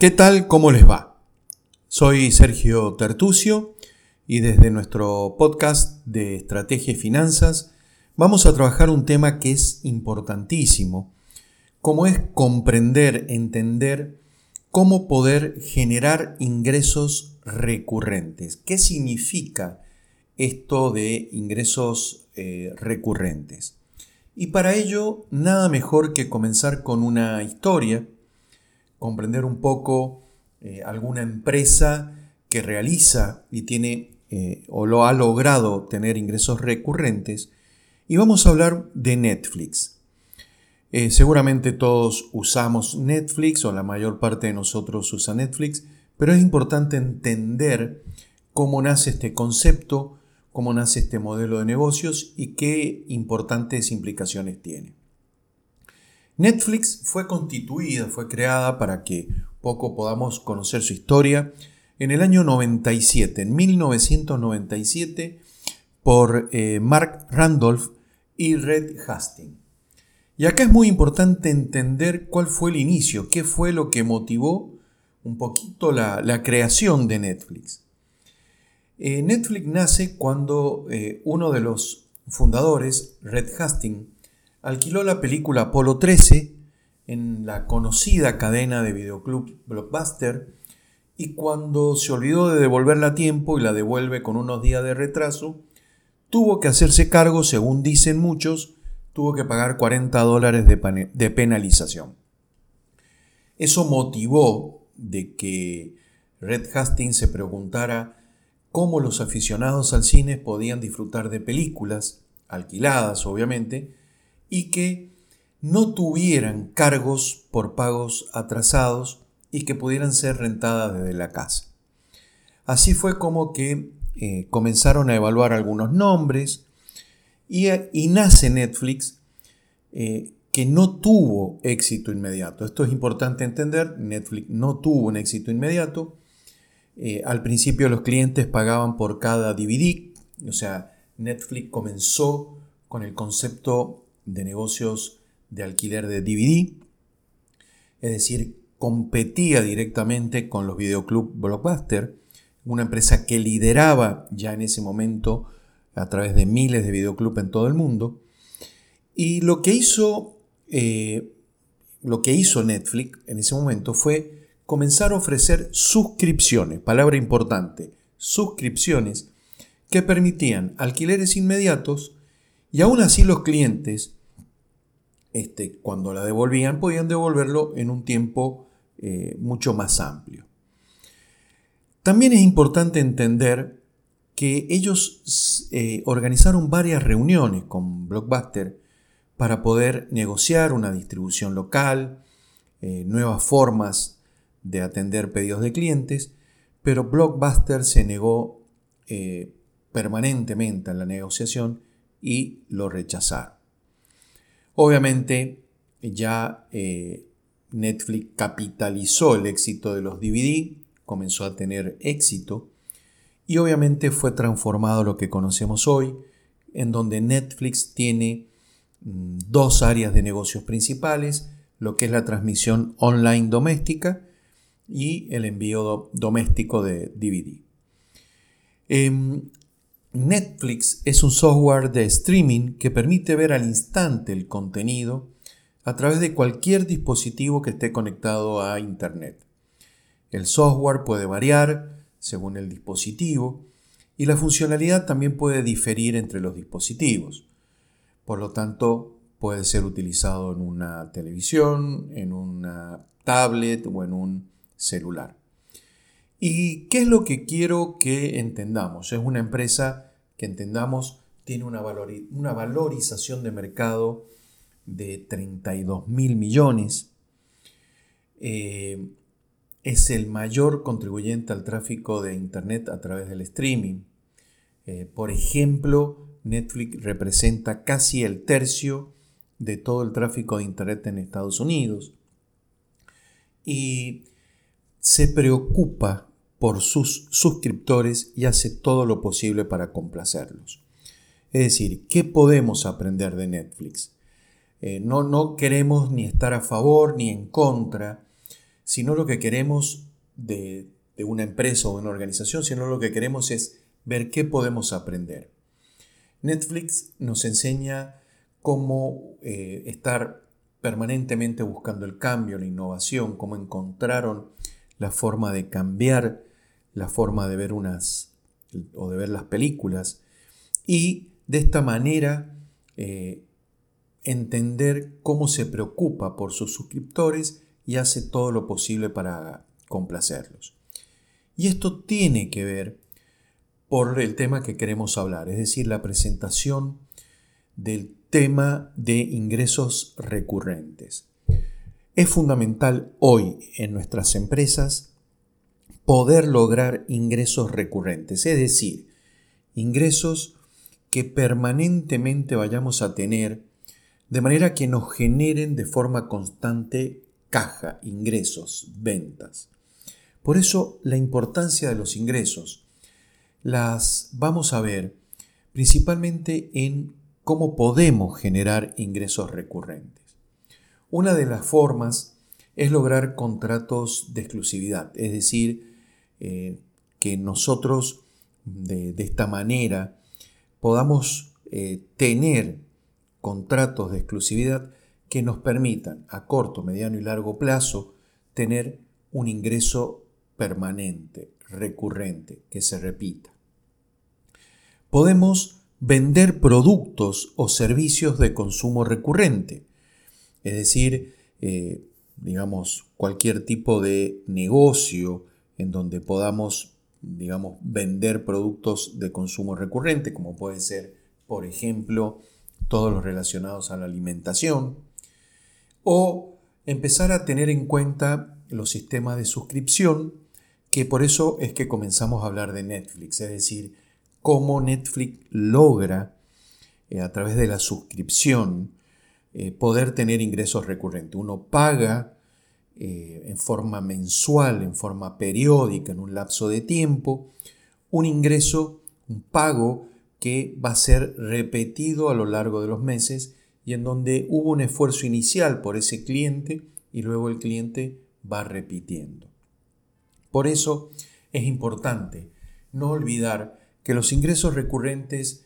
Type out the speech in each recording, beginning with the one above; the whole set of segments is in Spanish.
¿Qué tal? ¿Cómo les va? Soy Sergio Tertucio y desde nuestro podcast de Estrategia y Finanzas vamos a trabajar un tema que es importantísimo, como es comprender, entender cómo poder generar ingresos recurrentes. ¿Qué significa esto de ingresos eh, recurrentes? Y para ello, nada mejor que comenzar con una historia comprender un poco eh, alguna empresa que realiza y tiene eh, o lo ha logrado tener ingresos recurrentes. Y vamos a hablar de Netflix. Eh, seguramente todos usamos Netflix o la mayor parte de nosotros usa Netflix, pero es importante entender cómo nace este concepto, cómo nace este modelo de negocios y qué importantes implicaciones tiene. Netflix fue constituida, fue creada para que poco podamos conocer su historia en el año 97, en 1997, por eh, Mark Randolph y Red Hastings. Y acá es muy importante entender cuál fue el inicio, qué fue lo que motivó un poquito la, creación de Netflix. Eh, Netflix nace cuando eh, uno de los fundadores, Red Hastings, alquiló la película Apolo 13 en la conocida cadena de videoclub Blockbuster y cuando se olvidó de devolverla a tiempo y la devuelve con unos días de retraso, tuvo que hacerse cargo, según dicen muchos, tuvo que pagar 40 dólares de, de penalización. Eso motivó de que Red Hastings se preguntara cómo los aficionados al cine podían disfrutar de películas, alquiladas obviamente, y que no tuvieran cargos por pagos atrasados y que pudieran ser rentadas desde la casa. Así fue como que eh, comenzaron a evaluar algunos nombres y, nace Netflix eh, que no tuvo éxito inmediato. Esto es importante entender, Netflix no tuvo un éxito inmediato. Eh, al principio los clientes pagaban por cada DVD, o sea, Netflix comenzó con el concepto de negocios de alquiler de DVD, es decir, competía directamente con los videoclub Blockbuster, una empresa que lideraba ya en ese momento a través de miles de videoclubs en todo el mundo. Y lo que hizo, eh, lo que hizo Netflix en ese momento fue comenzar a ofrecer suscripciones, palabra importante, suscripciones que permitían alquileres inmediatos y aún así los clientes este, cuando la devolvían, podían devolverlo en un tiempo eh, mucho más amplio. También es importante entender que ellos eh, organizaron varias reuniones con Blockbuster para poder negociar una distribución local, eh, nuevas formas de atender pedidos de clientes, pero Blockbuster se negó permanentemente a la negociación y lo rechazaron. Obviamente ya eh, Netflix capitalizó el éxito de los DVD, comenzó a tener éxito y obviamente fue transformado lo que conocemos hoy, en donde Netflix tiene mm, dos áreas de negocios principales, lo que es la transmisión online doméstica y el envío doméstico de DVD. Netflix es un software de streaming que permite ver al instante el contenido a través de cualquier dispositivo que esté conectado a Internet. El software puede variar según el dispositivo y la funcionalidad también puede diferir entre los dispositivos. Por lo tanto, puede ser utilizado en una televisión, en una tablet o en un celular. ¿Y qué es lo que quiero que entendamos? Es una empresa que entendamos tiene una, una valorización de mercado de 32 mil millones. Eh, es el mayor contribuyente al tráfico de Internet a través del streaming. Eh, por ejemplo, Netflix representa casi el tercio de todo el tráfico de Internet en Estados Unidos. Y se preocupa por sus suscriptores y hace todo lo posible para complacerlos. Es decir, ¿qué podemos aprender de Netflix? Eh, no, no queremos ni estar a favor ni en contra, sino lo que queremos de, una empresa o de una organización, sino lo que queremos es ver qué podemos aprender. Netflix nos enseña cómo eh, estar permanentemente buscando el cambio, la innovación, cómo encontraron la forma de cambiar la forma de ver unas o de ver las películas y de esta manera eh, entender cómo se preocupa por sus suscriptores y hace todo lo posible para complacerlos. Y esto tiene que ver por el tema que queremos hablar, es decir, la presentación del tema de ingresos recurrentes. Es fundamental hoy en nuestras empresas poder lograr ingresos recurrentes, es decir, ingresos que permanentemente vayamos a tener de manera que nos generen de forma constante caja, ingresos, ventas. Por eso la importancia de los ingresos las vamos a ver principalmente en cómo podemos generar ingresos recurrentes. Una de las formas es lograr contratos de exclusividad, es decir, eh, que nosotros de, esta manera podamos eh, tener contratos de exclusividad que nos permitan a corto, mediano y largo plazo tener un ingreso permanente, recurrente, que se repita. Podemos vender productos o servicios de consumo recurrente, es decir, eh, digamos, cualquier tipo de negocio en donde podamos, digamos, vender productos de consumo recurrente, como puede ser, por ejemplo, todos los relacionados a la alimentación, o empezar a tener en cuenta los sistemas de suscripción, que por eso es que comenzamos a hablar de Netflix, es decir, cómo Netflix logra eh, a través de la suscripción eh, poder tener ingresos recurrentes. Uno paga eh, en forma mensual, en forma periódica, en un lapso de tiempo, un ingreso, un pago que va a ser repetido a lo largo de los meses y en donde hubo un esfuerzo inicial por ese cliente y luego el cliente va repitiendo. Por eso es importante no olvidar que los ingresos recurrentes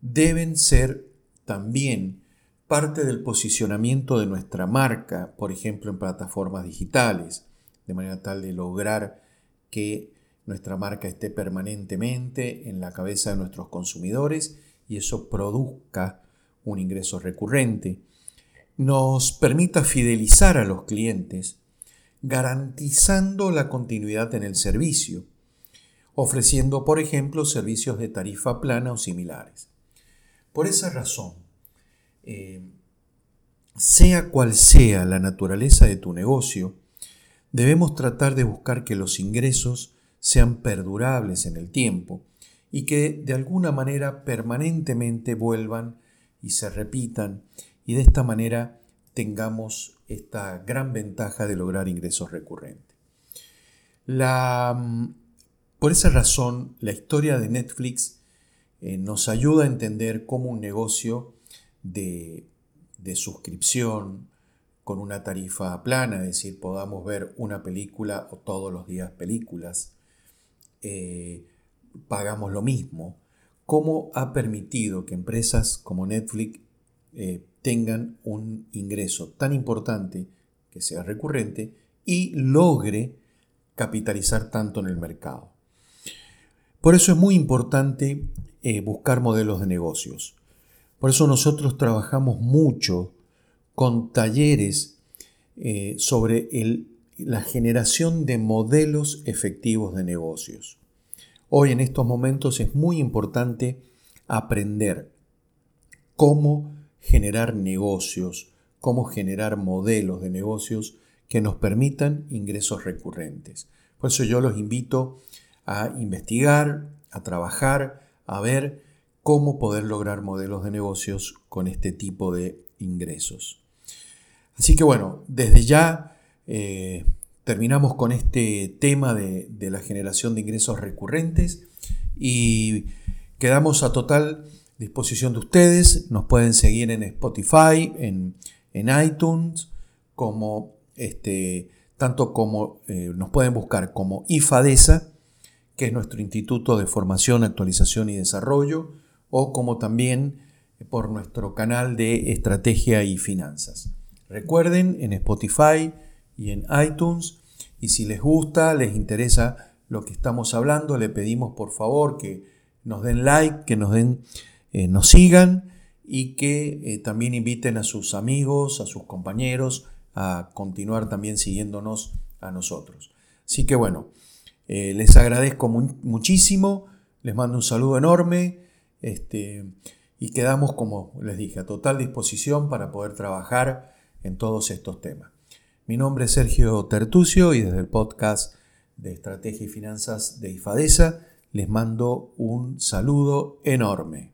deben ser también parte del posicionamiento de nuestra marca, por ejemplo en plataformas digitales, de manera tal de lograr que nuestra marca esté permanentemente en la cabeza de nuestros consumidores y eso produzca un ingreso recurrente, nos permita fidelizar a los clientes, garantizando la continuidad en el servicio, ofreciendo, por ejemplo, servicios de tarifa plana o similares. Por esa razón, sea cual sea la naturaleza de tu negocio, debemos tratar de buscar que los ingresos sean perdurables en el tiempo y que de alguna manera permanentemente vuelvan y se repitan y de esta manera tengamos esta gran ventaja de lograr ingresos recurrentes. Mm, por esa razón, la historia de Netflix eh, nos ayuda a entender cómo un negocio de, de suscripción con una tarifa plana, es decir, podamos ver una película o todos los días películas, eh, pagamos lo mismo, cómo ha permitido que empresas como Netflix eh, tengan un ingreso tan importante, que sea recurrente, y logre capitalizar tanto en el mercado. Por eso es muy importante eh, buscar modelos de negocios. Por eso nosotros trabajamos mucho con talleres sobre el la generación de modelos efectivos de negocios. Hoy en estos momentos es muy importante aprender cómo generar negocios, cómo generar modelos de negocios que nos permitan ingresos recurrentes. Por eso yo los invito a investigar, a trabajar, a ver cómo poder lograr modelos de negocios con este tipo de ingresos. Así que bueno, desde ya eh, terminamos con este tema de, la generación de ingresos recurrentes y quedamos a total disposición de ustedes. Nos pueden seguir en Spotify, en, iTunes, como este, tanto como eh, nos pueden buscar como IFADESA, que es nuestro Instituto de Formación, Actualización y Desarrollo, o como también por nuestro canal de Estrategia y Finanzas. Recuerden, en Spotify y en iTunes, y si les gusta, les interesa lo que estamos hablando, le pedimos por favor que nos den like, que nos den, eh, nos sigan y que eh, también inviten a sus amigos, a sus compañeros a continuar también siguiéndonos a nosotros. Así que bueno, eh, les agradezco muchísimo, les mando un saludo enorme este, y quedamos, como les dije, a total disposición para poder trabajar en todos estos temas. Mi nombre es Sergio Tertucio y desde el podcast de Estrategia y Finanzas de IFADESA les mando un saludo enorme.